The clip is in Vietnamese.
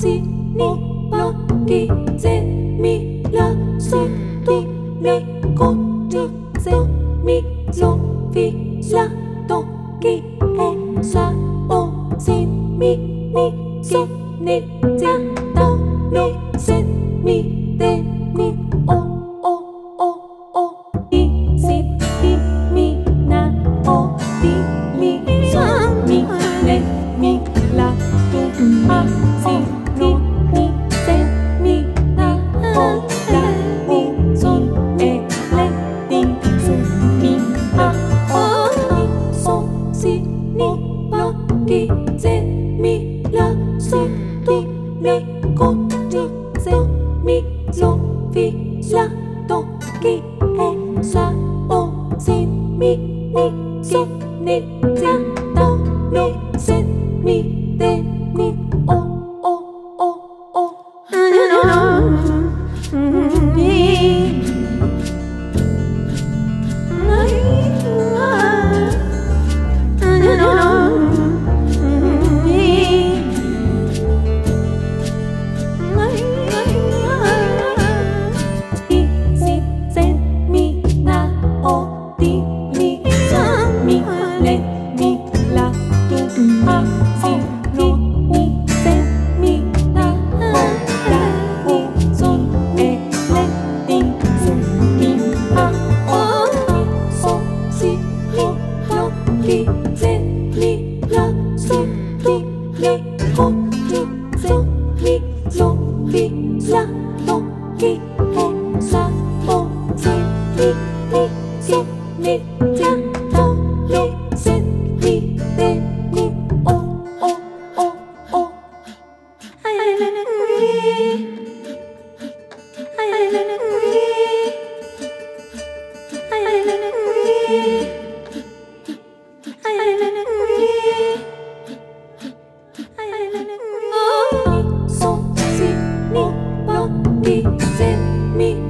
si ni la ki se mi la so do mi ko do se mi so fi la do ki e sa o si mi ni so ni ja do mi se mi de se mi la so do mi ko do se mi so fi la do ki e sa o si mi ni so ni ja do mi se mi de mi mi la tu, a, si ni ni se, mi, na o la e le mi, a, o, mi, so, si se mi la so do mi ho do se mi lo fi la, lo, ki, ho, sa o si mi ni so mi me